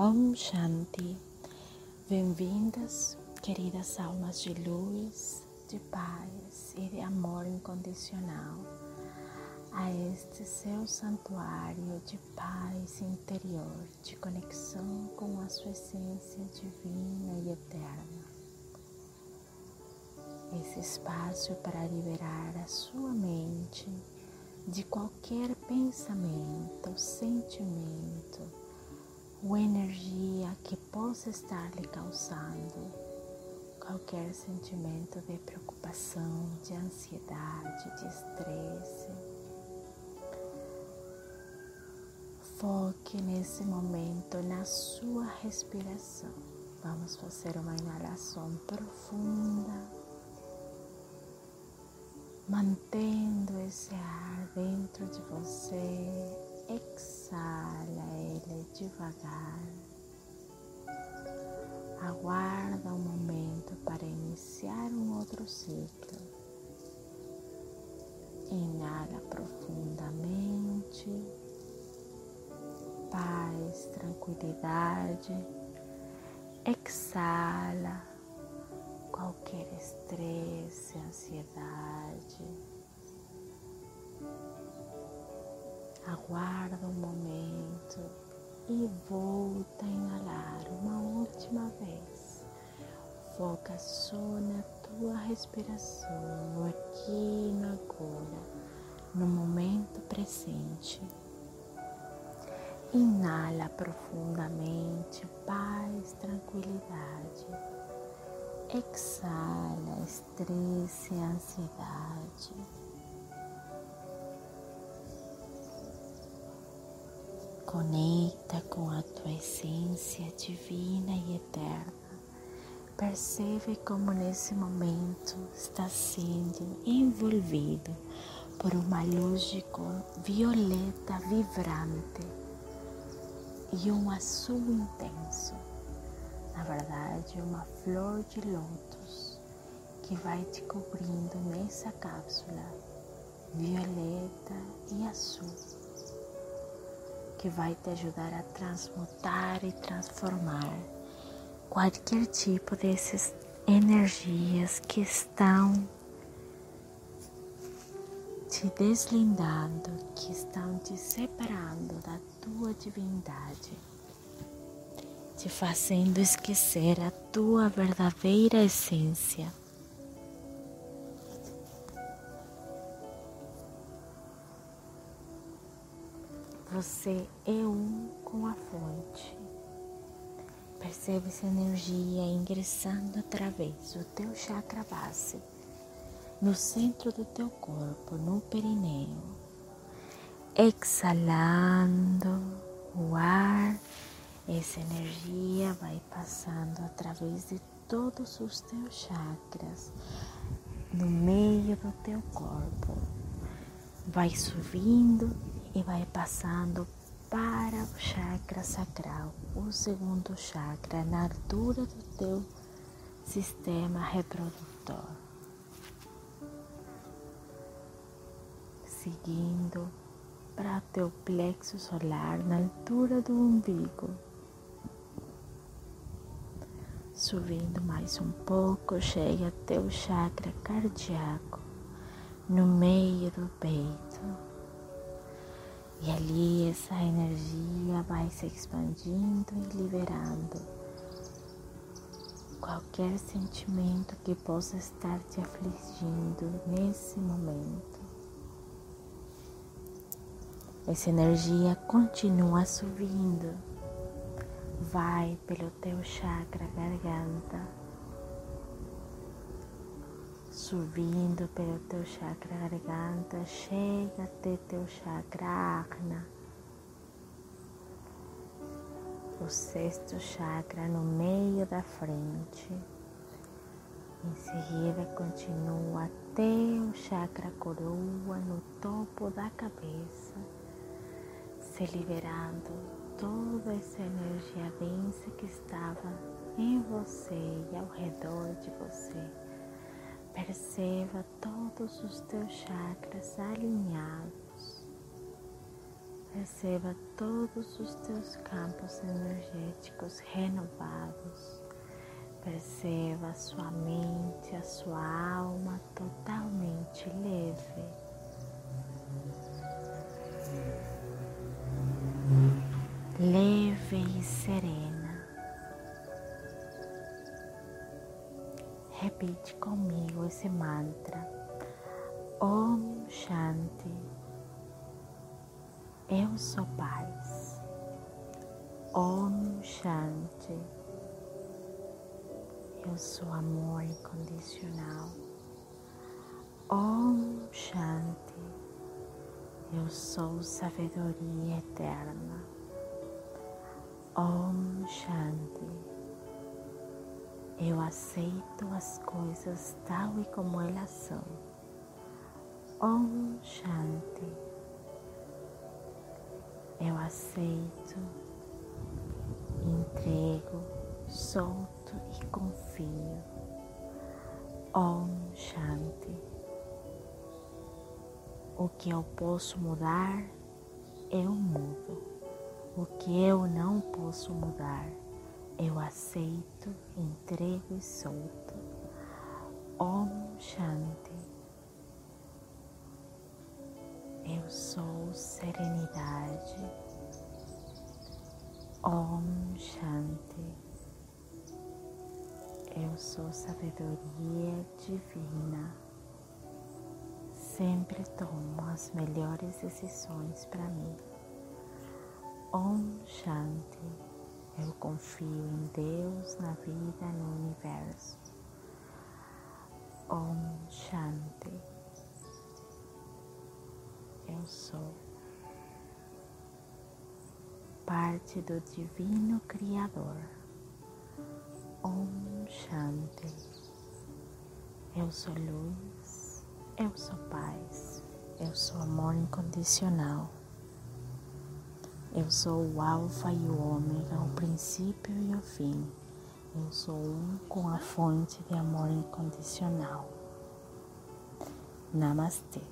Om Shanti. Bem-vindas, queridas almas de luz, de paz e de amor incondicional, a este seu santuário de paz interior, de conexão com a sua essência divina e eterna. Esse espaço para liberar a sua mente de qualquer pensamento, sentimento, ou energia que possa estar lhe causando qualquer sentimento de preocupação, de ansiedade, de estresse. Foque nesse momento na sua respiração. Vamos fazer uma inalação profunda, mantendo esse Inala profundamente, paz, tranquilidade. Exala qualquer estresse, ansiedade. Aguarda um momento e volta a inalar uma última vez. Foca só na tua respiração, aqui e no agora, no momento presente. Inala profundamente, paz, tranquilidade. Exala estresse e ansiedade. Conecta com a tua essência divina e eterna. Percebe como nesse momento está sendo envolvido por uma luz violeta vibrante e um azul intenso. Na verdade, uma flor de lótus que vai te cobrindo nessa cápsula violeta e azul que vai te ajudar a transmutar e transformar qualquer tipo dessas energias que estão te deslindando, que estão te separando da tua divindade, te fazendo esquecer a tua verdadeira essência. Você é um com a fonte. Percebe essa energia ingressando através do teu chakra base, no centro do teu corpo, no perineu. Exalando o ar, essa energia vai passando através de todos os teus chakras, no meio do teu corpo. Vai subindo e vai passando para o chakra sacral, o segundo chakra, na altura do teu sistema reprodutor. Seguindo para teu plexo solar, na altura do umbigo. Subindo mais um pouco, chega até o chakra cardíaco, no meio do peito e ali essa energia vai se expandindo e liberando qualquer sentimento que possa estar te afligindo nesse momento. Essa energia continua subindo, vai pelo teu chakra garganta. Subindo pelo teu chakra garganta, chega até teu chakra arna, o sexto chakra no meio da frente. Em seguida, continua até o chakra coroa no topo da cabeça, se liberando toda essa energia densa que estava em você e ao redor de você Perceba todos os teus chakras alinhados. Perceba todos os teus campos energéticos renovados. Perceba a sua mente, a sua alma totalmente leve. Repite comigo esse mantra. Om Shanti. Eu sou paz. Om Shanti. Eu sou amor incondicional. Om Shanti. Eu sou sabedoria eterna. Om Shanti. Eu aceito as coisas tal e como elas são. Om Shanti eu aceito, entrego, solto e confio. Om Shanti. O que eu posso mudar, eu mudo. O que eu não posso mudar, eu aceito, entrego e solto. Om Shanti. Eu sou serenidade. Om Shanti. Eu sou sabedoria divina. Sempre tomo as melhores decisões para mim. Om Shanti. Eu confio em Deus, na vida, no universo. Om Shanti eu sou. Parte do Divino Criador. Om Shanti. Eu sou luz, eu sou paz, eu sou amor incondicional. Eu sou o Alfa e o Ômega, o princípio e o fim. Eu sou um com a fonte de amor incondicional. Namastê.